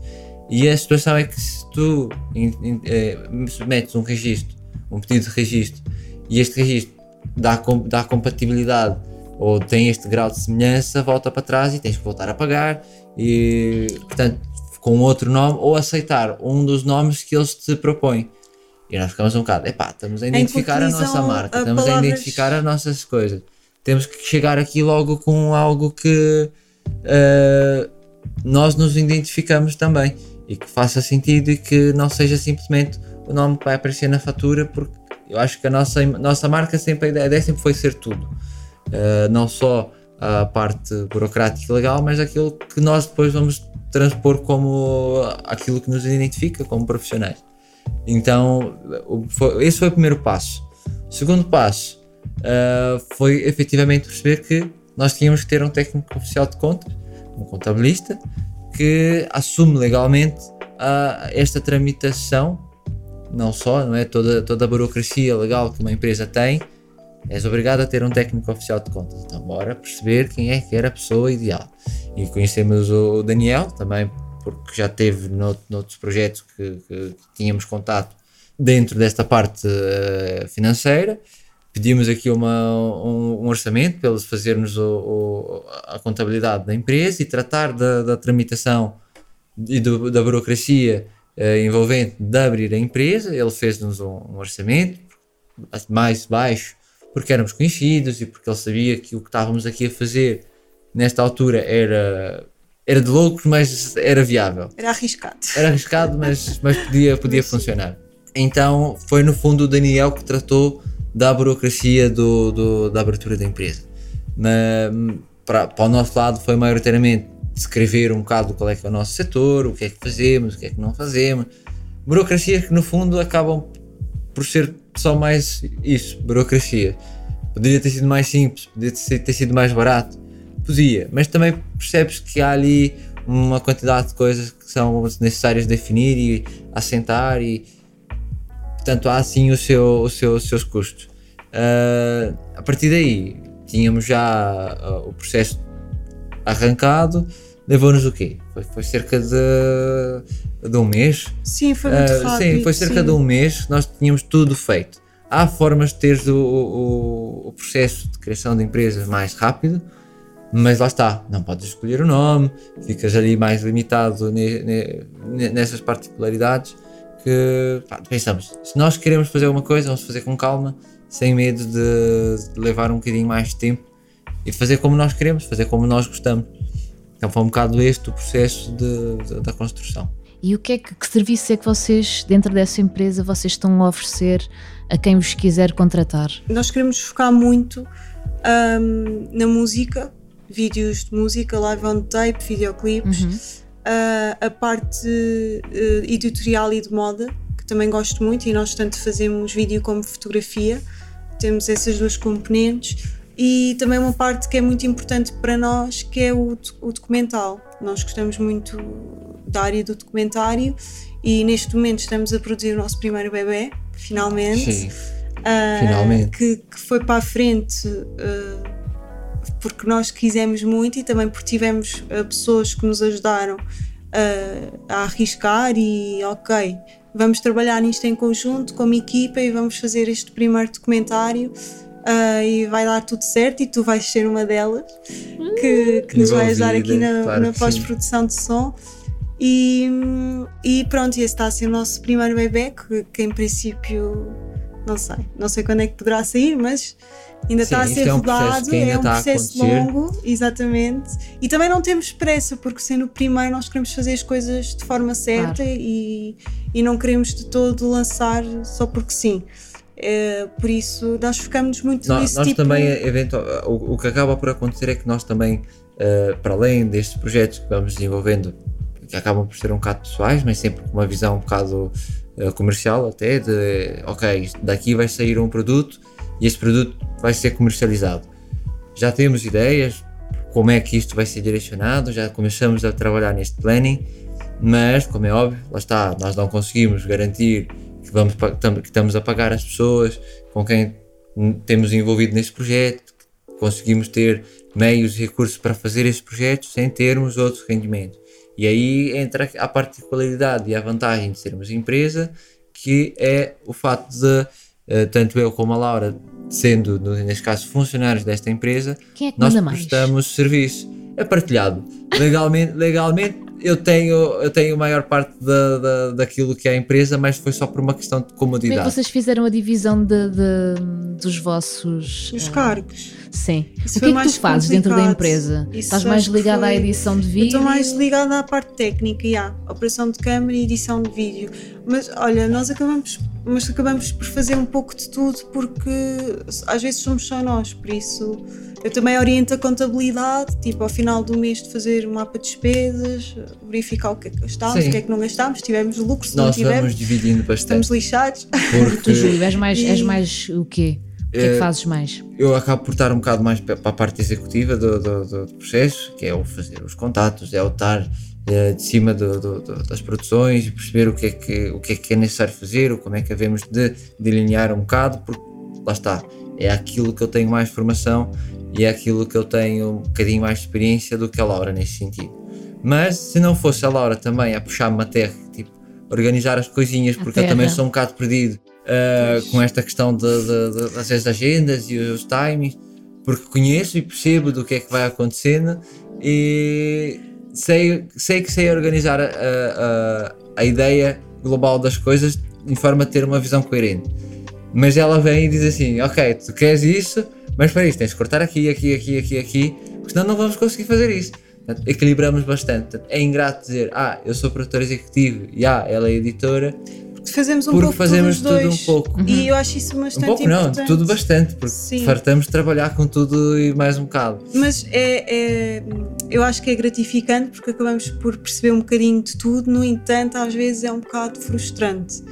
E a situação é que se tu in, in, eh, metes um registro, um pedido de registro, e este registro dá, dá compatibilidade ou tem este grau de semelhança, volta para trás e tens que voltar a pagar e, portanto, com outro nome ou aceitar um dos nomes que eles te propõem. E nós ficamos um bocado, epá, estamos a identificar a nossa marca, a estamos palavras... a identificar as nossas coisas. Temos que chegar aqui logo com algo que uh, nós nos identificamos também e que faça sentido e que não seja simplesmente o nome que vai aparecer na fatura, porque eu acho que a nossa, nossa marca sempre, a ideia sempre foi ser tudo. Uh, não só a parte burocrática e legal, mas aquilo que nós depois vamos transpor como aquilo que nos identifica como profissionais. Então, foi, esse foi o primeiro passo. O segundo passo uh, foi efetivamente perceber que nós tínhamos que ter um técnico oficial de contas, um contabilista, que assume legalmente uh, esta tramitação, não só, não é? Toda, toda a burocracia legal que uma empresa tem, és obrigado a ter um técnico oficial de contas. Então, bora perceber quem é que era a pessoa ideal. E conhecemos o Daniel também, porque já teve noutros projetos que, que, tínhamos contato dentro desta parte uh, financeira. Pedimos aqui uma, um, um, orçamento para eles fazermos o, o, a contabilidade da empresa e tratar da, da tramitação e do, da burocracia uh, envolvente de abrir a empresa. Ele fez-nos um, um orçamento mais baixo porque éramos conhecidos e porque ele sabia que o que estávamos aqui a fazer nesta altura era era de loucos, mas era viável. Era arriscado. Era arriscado, mas, mas podia, podia funcionar. Então foi no fundo o Daniel que tratou da burocracia do, do da abertura da empresa. Para, para o nosso lado foi maioritariamente descrever um bocado qual é que é o nosso setor, o que é que fazemos, o que é que não fazemos. Burocracias que no fundo acabam por ser só mais isso, burocracia. Poderia ter sido mais simples, poderia ter sido mais barato, podia, mas também percebes que há ali uma quantidade de coisas que são necessárias definir e assentar e portanto há sim o seu, o seu, os seus custos. Uh, a partir daí tínhamos já uh, o processo arrancado, levou-nos o quê? Foi, foi cerca de, de um mês. Sim, foi muito uh, rápido. Sim, foi cerca sim. de um mês nós tínhamos tudo feito. Há formas de ter o, o, o processo de criação de empresas mais rápido, mas lá está, não podes escolher o nome, ficas ali mais limitado ne, ne, nessas particularidades que pá, pensamos, se nós queremos fazer alguma coisa, vamos fazer com calma, sem medo de, de levar um bocadinho mais de tempo e fazer como nós queremos, fazer como nós gostamos. Então foi um bocado este o processo de, de, da construção. E o que é que, que serviço é que vocês, dentro dessa empresa, vocês estão a oferecer a quem vos quiser contratar? Nós queremos focar muito um, na música, vídeos de música, live on tape, videoclipes, uhum. Uh, a parte uh, editorial e de moda, que também gosto muito, e nós tanto fazemos vídeo como fotografia, temos essas duas componentes. E também uma parte que é muito importante para nós, que é o, o documental. Nós gostamos muito da área do documentário e neste momento estamos a produzir o nosso primeiro bebê, finalmente. Sim. Uh, finalmente. Que, que, foi para a frente uh, porque nós quisemos muito e também porque tivemos uh, pessoas que nos ajudaram uh, a arriscar e ok, vamos trabalhar nisto em conjunto como equipa e vamos fazer este primeiro documentário uh, e vai dar tudo certo e tu vais ser uma delas que, que nos vai ajudar aqui na, claro na pós-produção de som. E, e pronto, esse está a ser o nosso primeiro bebê, que, que em princípio não sei, não sei quando é que poderá sair, mas ainda Sim, está a ser é um rodado, é um processo longo, exatamente. E também não temos pressa, porque sendo o primeiro nós queremos fazer as coisas de forma certa claro. e, e não queremos de todo lançar só porque sim. É, por isso nós focamos muito nós, nesse nós tipo... também, evento, o, o, que acaba por acontecer é que nós também, uh, para além destes projetos que vamos desenvolvendo, que acabam por ser um bocado pessoais, mas sempre com uma visão um bocado uh, comercial até, de ok, daqui vai sair um produto e este produto vai ser comercializado. Já temos ideias, como é que isto vai ser direcionado, já começamos a trabalhar neste planning, mas, como é óbvio, lá está, nós não conseguimos garantir que, vamos, que estamos a pagar as pessoas com quem temos envolvido neste projeto, conseguimos ter meios e recursos para fazer esses projetos sem termos outros rendimentos. E aí entra a particularidade e a vantagem de sermos empresa, que é o facto de, tanto eu como a Laura, sendo, neste caso, funcionários desta empresa, Quem é que nós manda mais? prestamos serviço. É partilhado. Legalmente, legalmente eu tenho, eu tenho a maior parte da, da, daquilo que é a empresa, mas foi só por uma questão de Como é comodidade. que vocês fizeram a divisão de, de- dos vossos. Os ah, cargos. Sim. Isso o que é que tu fazes dentro da complicado. empresa? Isso Estás mais ligada à foi- edição de Eu vídeo? estou mais ligada à parte técnica, e à operação de câmara e edição de vídeo. Mas olha, nós acabamos, mas acabamos por fazer um pouco de tudo porque às vezes somos só nós, por isso eu também oriento a contabilidade, tipo ao final do mês de fazer um mapa de despesas, verificar o que é que gastámos, Sim. o que é que não gastámos, tivemos lucro, se não Nós tivemos, vamos dividindo bastante. estamos lixados. Porque Tu, Júlio, és mais, és E- mais o quê? O que é que Eh, fazes mais? eu acabo por estar um bocado mais pa- para a parte executiva do, do, do- processo, que é o fazer os contatos, é o estar eh, de cima do- do- das produções e perceber o que, é que, o que é que é necessário fazer, ou como é que havemos de delinear um bocado, porque lá está, é aquilo que eu tenho mais formação e é aquilo que eu tenho um bocadinho mais de experiência do que a Laura nesse sentido. Mas se não fosse a Laura também a puxar-me a terra, tipo, organizar as coisinhas, A porque eu também sou um bocado perdido uh, com esta questão de, de- de- das agendas e os timings, porque conheço e percebo do que é que vai acontecendo e sei, sei que sei organizar a, a, a ideia global das coisas de forma a ter uma visão coerente. Mas ela vem e diz assim: Ok, tu queres isso, mas para isso tens de cortar aqui, aqui, aqui, aqui, aqui, porque senão não vamos conseguir fazer isso. Portanto, equilibramos bastante. É ingrato dizer: Ah, eu sou produtor executivo e ah, ela é editora, Fazemos um porque pouco fazemos todos os tudo dois. um pouco. E eu acho isso Um bastante pouco não, importante. tudo bastante, porque Sim. fartamos de trabalhar com tudo e mais um bocado. Mas é, é- eu acho que é gratificante porque acabamos por perceber um bocadinho de tudo, no entanto, às vezes é um bocado frustrante.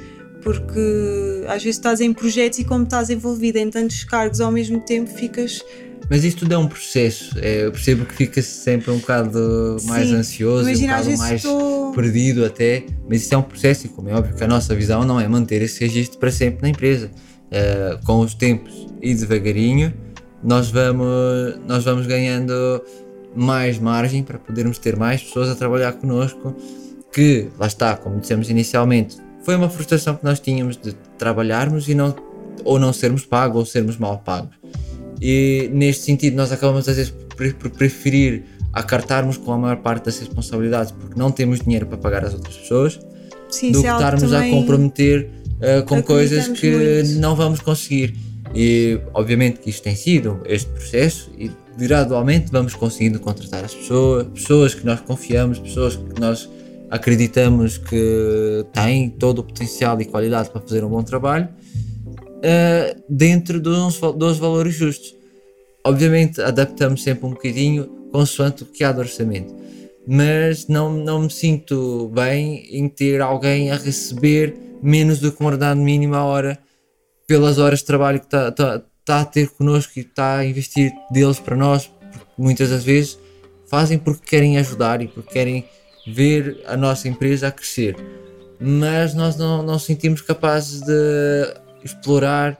Porque às vezes estás em projetos e, como estás envolvida em tantos cargos ao mesmo tempo, ficas. Mas isto tudo é um processo. É, eu percebo que fica sempre um bocado mais Sim. ansioso, um bocado mais estou. perdido até, mas isso é um processo e como é óbvio que a nossa visão não é manter esse registro para sempre na empresa. Eh, com os tempos e devagarinho nós vamos, nós vamos ganhando mais margem para podermos ter mais pessoas a trabalhar connosco que, lá está, como dissemos inicialmente, foi uma frustração que nós tínhamos de trabalharmos e não, ou não sermos pagos ou sermos mal pagos. E neste sentido nós acabamos às vezes por, preferir acartarmos com a maior parte das responsabilidades porque não temos dinheiro para pagar as outras pessoas Sim, do que é estarmos a comprometer uh, com coisas que muito. não vamos conseguir. E obviamente que isto tem sido este processo e gradualmente vamos conseguindo contratar as pessoas, pessoas que nós confiamos, pessoas que nós acreditamos que têm todo o potencial e qualidade para fazer um bom trabalho uh, dentro dos, dos valores justos. Obviamente adaptamos sempre um bocadinho consoante o que há de orçamento, mas não, não me sinto bem em ter alguém a receber menos do que um ordenado mínimo à hora pelas horas de trabalho que está tá, tá a ter connosco e está a investir deles para nós, muitas das vezes fazem porque querem ajudar e porque querem ver a nossa empresa a crescer, mas nós não, não sentimos capazes de explorar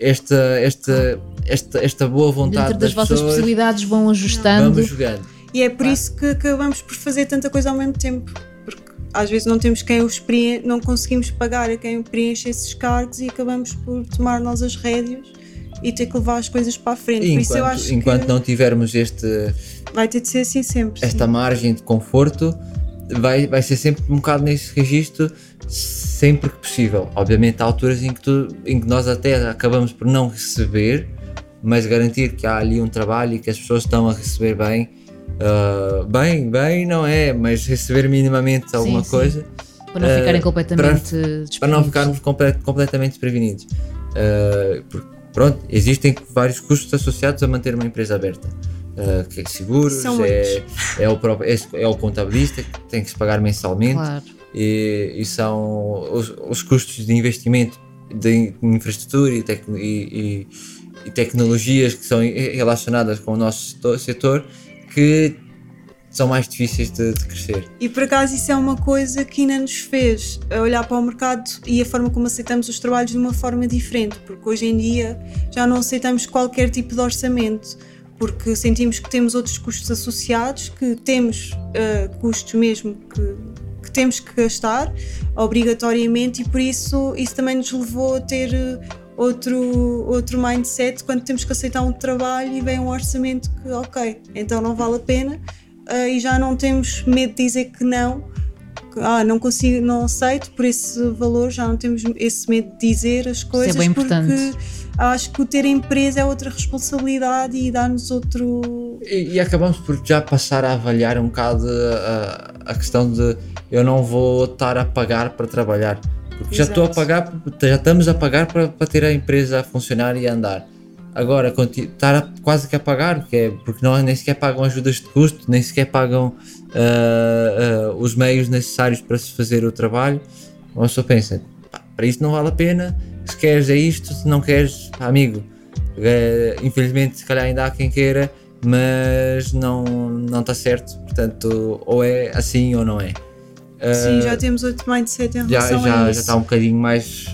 esta, esta, esta, esta boa vontade Dentro das, vossas pessoas. possibilidades vão ajustando. Vamos jogando. E é por isso que acabamos por fazer tanta coisa ao mesmo tempo. Porque às vezes não temos quem os preen- não conseguimos pagar a quem preenche esses cargos e acabamos por tomar nós as rédeas e ter que levar as coisas para a frente. por isso eu Enquanto, acho enquanto que não tivermos este, vai ter de ser assim sempre. esta sim. margem de conforto, vai, vai ser sempre um bocado nesse registro, sempre que possível. Obviamente há alturas em que, tu, em que nós até acabamos por não receber, mas garantir que há ali um trabalho e que as pessoas estão a receber bem. ah, bem, bem não é, mas receber minimamente alguma sim. coisa Para não Eh, ficarem completamente para não desprevenidos. ficarmos complet- completamente desprevenidos. Uh, porque, pronto, existem vários custos associados a manter uma empresa aberta. Uh, que é seguros, é, é, o próprio, é, é o contabilista que tem que se pagar mensalmente Claro. e, e são os, os custos de investimento de infraestrutura e, tec- e- e tecnologias que são relacionadas com o nosso setor- setor que são mais difíceis de, de, crescer. E por acaso isso é uma coisa que ainda nos fez olhar para o mercado e a forma como aceitamos os trabalhos de uma forma diferente, porque hoje em dia já não aceitamos qualquer tipo de orçamento, porque sentimos que temos outros custos associados, que temos uh, custos mesmo que, que, temos que gastar obrigatoriamente e por isso isso também nos levou a ter uh, outro, outro mindset quando temos que aceitar um trabalho e vem um orçamento que ok, então não vale a pena uh, e já não temos medo de dizer que não, ah, não consigo, não aceito por esse valor, já não temos esse medo de dizer as coisas Isso é bem porque importante. Acho que o ter empresa é outra responsabilidade e dá-nos outro. E, e, acabamos por já passar a avaliar um bocado a, a questão de eu não vou estar a pagar para trabalhar. Porque Exato. já estou a pagar, já estamos a pagar para, para ter a empresa a funcionar e a andar Agora, estar quase que a pagar, que é, porque não, nem sequer pagam ajudas de custo, nem sequer pagam uh, uh, os meios necessários para se fazer o trabalho. Uma pessoa pensa, para isto não vale a pena, se queres é isto, se não queres, amigo. Uh, infelizmente, se calhar ainda há quem queira, mas não não está certo. Portanto, ou é assim ou não é. Sim, já temos outro mindset em relação já, já, a isso. Já está um bocadinho mais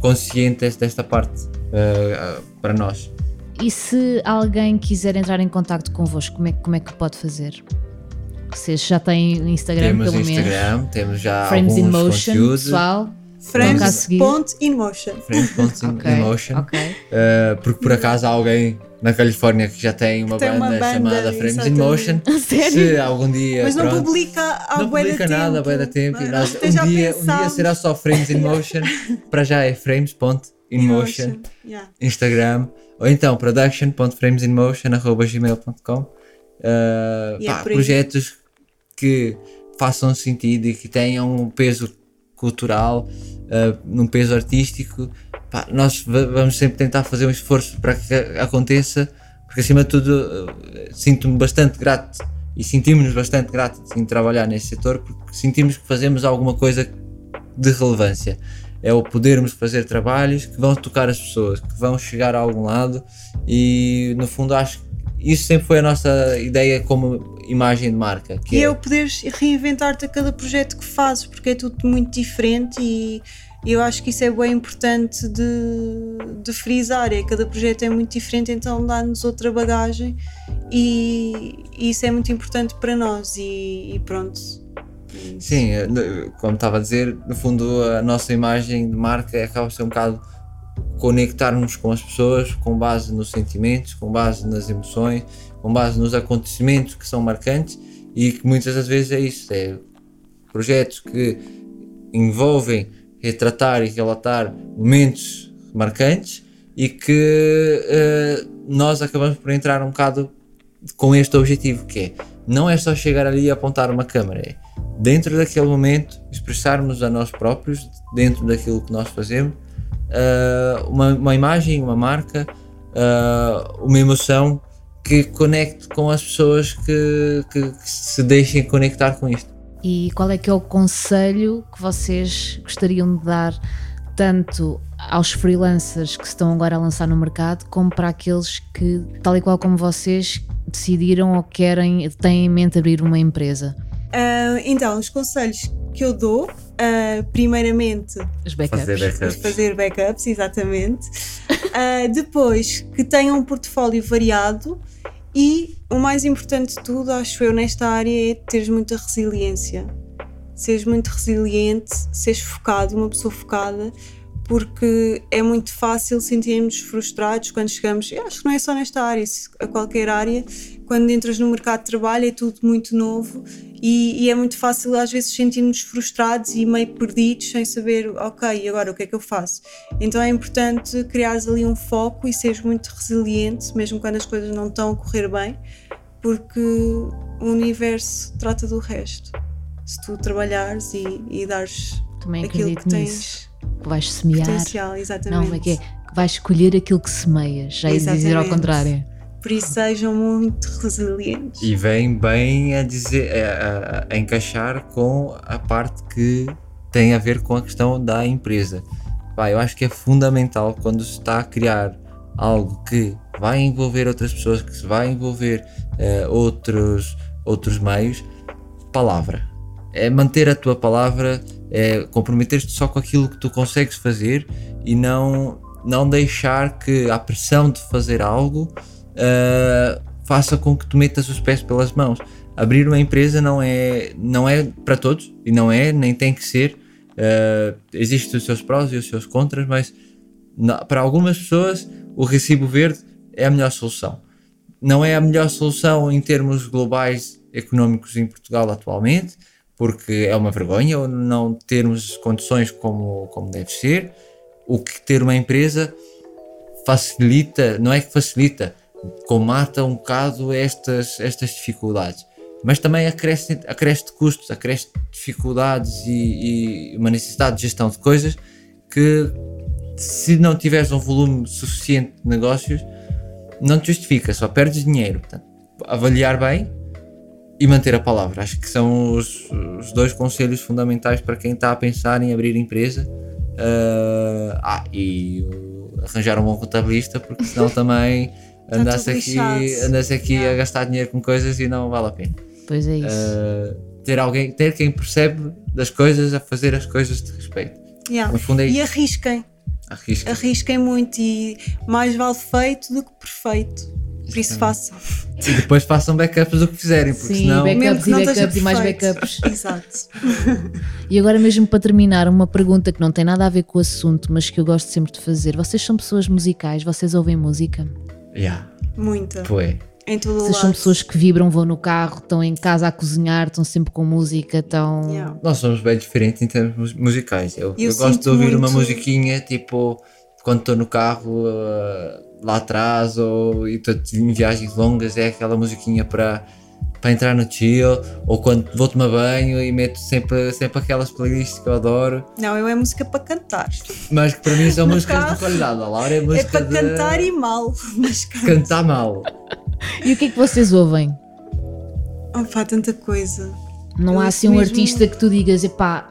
consciente desta parte para nós. E se alguém quiser entrar em contato convosco, como é, como é que pode fazer? Vocês já têm Instagram, temos pelo Instagram, menos? temos já Frames alguns in Motion, conteúdos. pessoal. Frames.inmotion. Frames.inmotion. okay, okay. uh, porque por acaso há alguém na Califórnia que já tem uma, tem banda, uma banda, chamada Frames in Motion. [laughs] Sério? Se algum dia. Mas não pronto, publica há Não publica nada há da tempo. Nós, um, dia, um dia será só Frames in Motion. [laughs] para já é frames.inmotion. Yeah. Instagram. Ou então production.framesinmotion.gmail.com uh, yeah, Projetos que façam sentido e que tenham um peso cultural, uh, um peso artístico. Pá, nós vamos sempre tentar fazer um esforço para que aconteça, porque acima de tudo uh, sinto-me bastante grato e sentimos-nos bastante gratos em trabalhar nesse setor porque sentimos que fazemos alguma coisa de relevância é o podermos fazer trabalhos que vão tocar as pessoas, que vão chegar a algum lado e no fundo acho que isso sempre foi a nossa ideia como imagem de marca. Que e é, o poderes reinventar-te a cada projeto que fazes, porque é tudo muito diferente e eu acho que isso é bem importante de, de frisar, é cada projeto é muito diferente, então dá-nos outra bagagem e, e, isso é muito importante para nós e, e pronto, Sim, como estava a dizer, no fundo a nossa imagem de marca acaba por ser um bocado conectarmos com as pessoas com base nos sentimentos, com base nas emoções, com base nos acontecimentos que são marcantes e que muitas das vezes é isso, é projetos que envolvem retratar e relatar momentos marcantes e que uh, nós acabamos por entrar um bocado com este objetivo que é não é só chegar ali e apontar uma câmera, é dentro daquele momento, expressarmos a nós próprios, dentro daquilo que nós fazemos, uh, uma, uma, imagem, uma marca, uh, uma emoção que conecte com as pessoas que, que, que, se deixem conectar com isto. E qual é que é o conselho que vocês gostariam de dar tanto aos freelancers que estão agora a lançar no mercado, como para aqueles que, tal e qual como vocês, decidiram ou querem, têm em mente abrir uma empresa? Uh, então, os conselhos que eu dou, uh, primeiramente, os backups. Fazer backups, fazer backups exatamente. uh, depois, que tenham um portfólio variado e o mais importante de tudo, acho eu, nesta área é teres muita resiliência. Seres muito resiliente, seres focado, uma pessoa focada, porque é muito fácil sentirmos frustrados quando chegamos, eu acho que não é só nesta área, a qualquer área, quando entras no mercado de trabalho é tudo muito novo e, e é muito fácil às vezes sentirmos frustrados e meio perdidos sem saber, ok, agora o que é que eu faço? Então é importante criares ali um foco e seres muito resiliente, mesmo quando as coisas não estão a correr bem, porque o universo trata do resto. Se tu trabalhares e, e dares Também aquilo que tens. Nisso vais semear. Potencial, exatamente. Não, é que é, vais escolher aquilo que semeias, já ia dizer ao contrário. Por isso sejam muito resilientes. E vem bem a dizer, a, a, a encaixar com a parte que tem a ver com a questão da empresa. Pá, eu acho que é fundamental quando se está a criar algo que vai envolver outras pessoas, que se vai envolver uh, outros, outros meios, palavra. É manter a tua palavra, é comprometer-te só com aquilo que tu consegues fazer e não, não deixar que a pressão de fazer algo uh, faça com que tu metas os pés pelas mãos. Abrir uma empresa não é, não é para todos e não é, nem tem que ser. Uh, existem os seus prós e os seus contras, mas não, para algumas pessoas o recibo verde é a melhor solução. Não é a melhor solução em termos globais económicos em Portugal atualmente, porque é uma vergonha não termos condições como, como deve ser. O que ter uma empresa facilita, não é que facilita, comata um bocado estas, estas dificuldades. Mas também acresce, acresce custos, acresce dificuldades e, e uma necessidade de gestão de coisas que se não tiveres um volume suficiente de negócios, não te justifica, só perdes dinheiro. Portanto, avaliar bem e manter a palavra. Acho que são os, os dois conselhos fundamentais para quem está a pensar em abrir empresa. Uh, ah, e arranjar um bom contabilista, porque senão [laughs] também andasse aqui, andasse aqui yeah. a gastar dinheiro com coisas e não vale a pena. Pois é isso. Uh, ter alguém, ter quem percebe das coisas a fazer as coisas de respeito. Yeah. No fundo é e arrisquem. Arrisquem. Arrisquem muito e mais vale feito do que perfeito. Por isso façam. E depois façam backups do que fizerem, porque Sim, senão. backups e backups e mais backups. [laughs] Exato. e agora, mesmo para terminar, uma pergunta que não tem nada a ver com o assunto, mas que eu gosto sempre de fazer. Vocês são pessoas musicais? Vocês ouvem música? Yeah. Muita. Foi. Em todo Vocês são pessoas que vibram, vão no carro, estão em casa a cozinhar, estão sempre com música, estão. Yeah. Nós somos bem diferentes em termos musicais. Eu, eu, eu gosto de ouvir muito... uma musiquinha tipo quando estou no carro uh, lá atrás ou estou em viagens longas, é aquela musiquinha para para entrar no chill, ou quando vou tomar banho e meto sempre, sempre aquelas playlists que eu adoro. Não, eu é música para cantar. Mas que para mim são músicas carro, de qualidade. A Laura é música É para de... cantar e mal. [laughs] Mas cantar mal. E o que é que vocês ouvem? Oh pá, tanta coisa. Não eu há assim um mesmo... artista que tu digas, epá,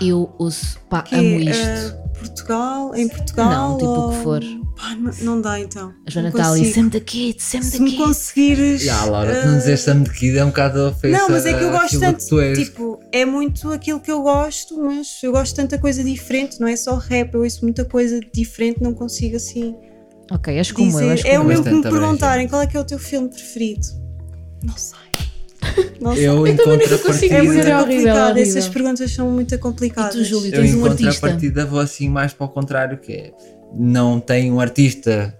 eu ouço, pá, que, amo isto. Uh, Portugal, em Portugal? Não, tipo o que for. Pá, não, não, dá então. A Joana está ali, Sam the Kid, Sam the Se me conseguires. Já, Laura, uh... não dizer Sam the Kid é um bocado ofensa. Não, mas é que eu gosto tanto. Tipo, é muito aquilo que eu gosto, mas eu gosto de tanta coisa diferente, não é só rap, eu ouço muita coisa diferente, não consigo assim. Ok, és como dizer. eu. é o mesmo que me perguntarem qual é que é o teu filme preferido. Não sei. Não sei. Eu, eu encontro a partida. É muito é complicado, essas perguntas são muito complicadas. E tu, Júlio, tens eu um artista. a partida vou assim mais para o contrário, que é não tem um artista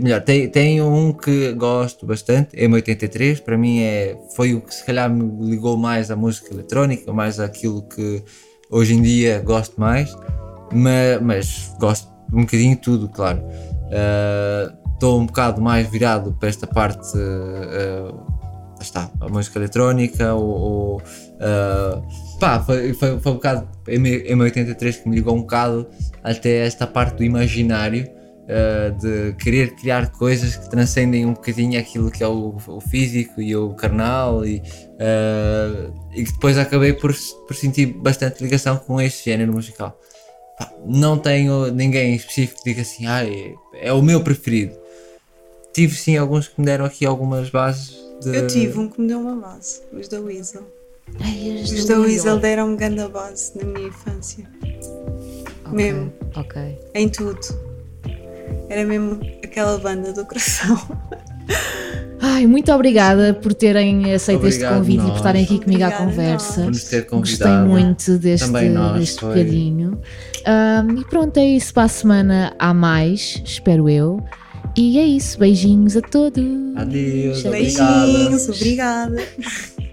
melhor, tem, tem um que gosto bastante, M83, para mim é, foi o que se calhar me ligou mais à música eletrónica, mais àquilo que hoje em dia gosto mais, mas, mas gosto um bocadinho de tudo, claro. Estou uh, um bocado mais virado para esta parte, uh, está, a música eletrónica, ou, ou uh, pá, foi, foi, foi um bocado M83 que me ligou um bocado até esta parte do imaginário uh, de querer criar coisas que transcendem um bocadinho aquilo que é o, o físico e o carnal e, uh, e que depois acabei por, por sentir bastante ligação com este género musical. Pá, não tenho ninguém específico que diga assim, ah, é, é o meu preferido. Tive sim alguns que me deram aqui algumas bases. De... Eu tive um que me deu uma base, os da Weasel. Ai, os da Weasel deram-me grande base na minha infância. Okay, mesmo. Ok. Em tudo. Era mesmo aquela banda do coração. Ai, muito obrigada por terem aceito Obrigado este convite nós. e por estarem aqui comigo Obrigada à conversa. Por nos ter convidado. Gostei muito deste, nós, deste bocadinho. Um, e pronto, é isso. Para a semana há mais, espero eu. E é isso. Beijinhos a todos. Adeus. Beijinhos, obrigada. [laughs]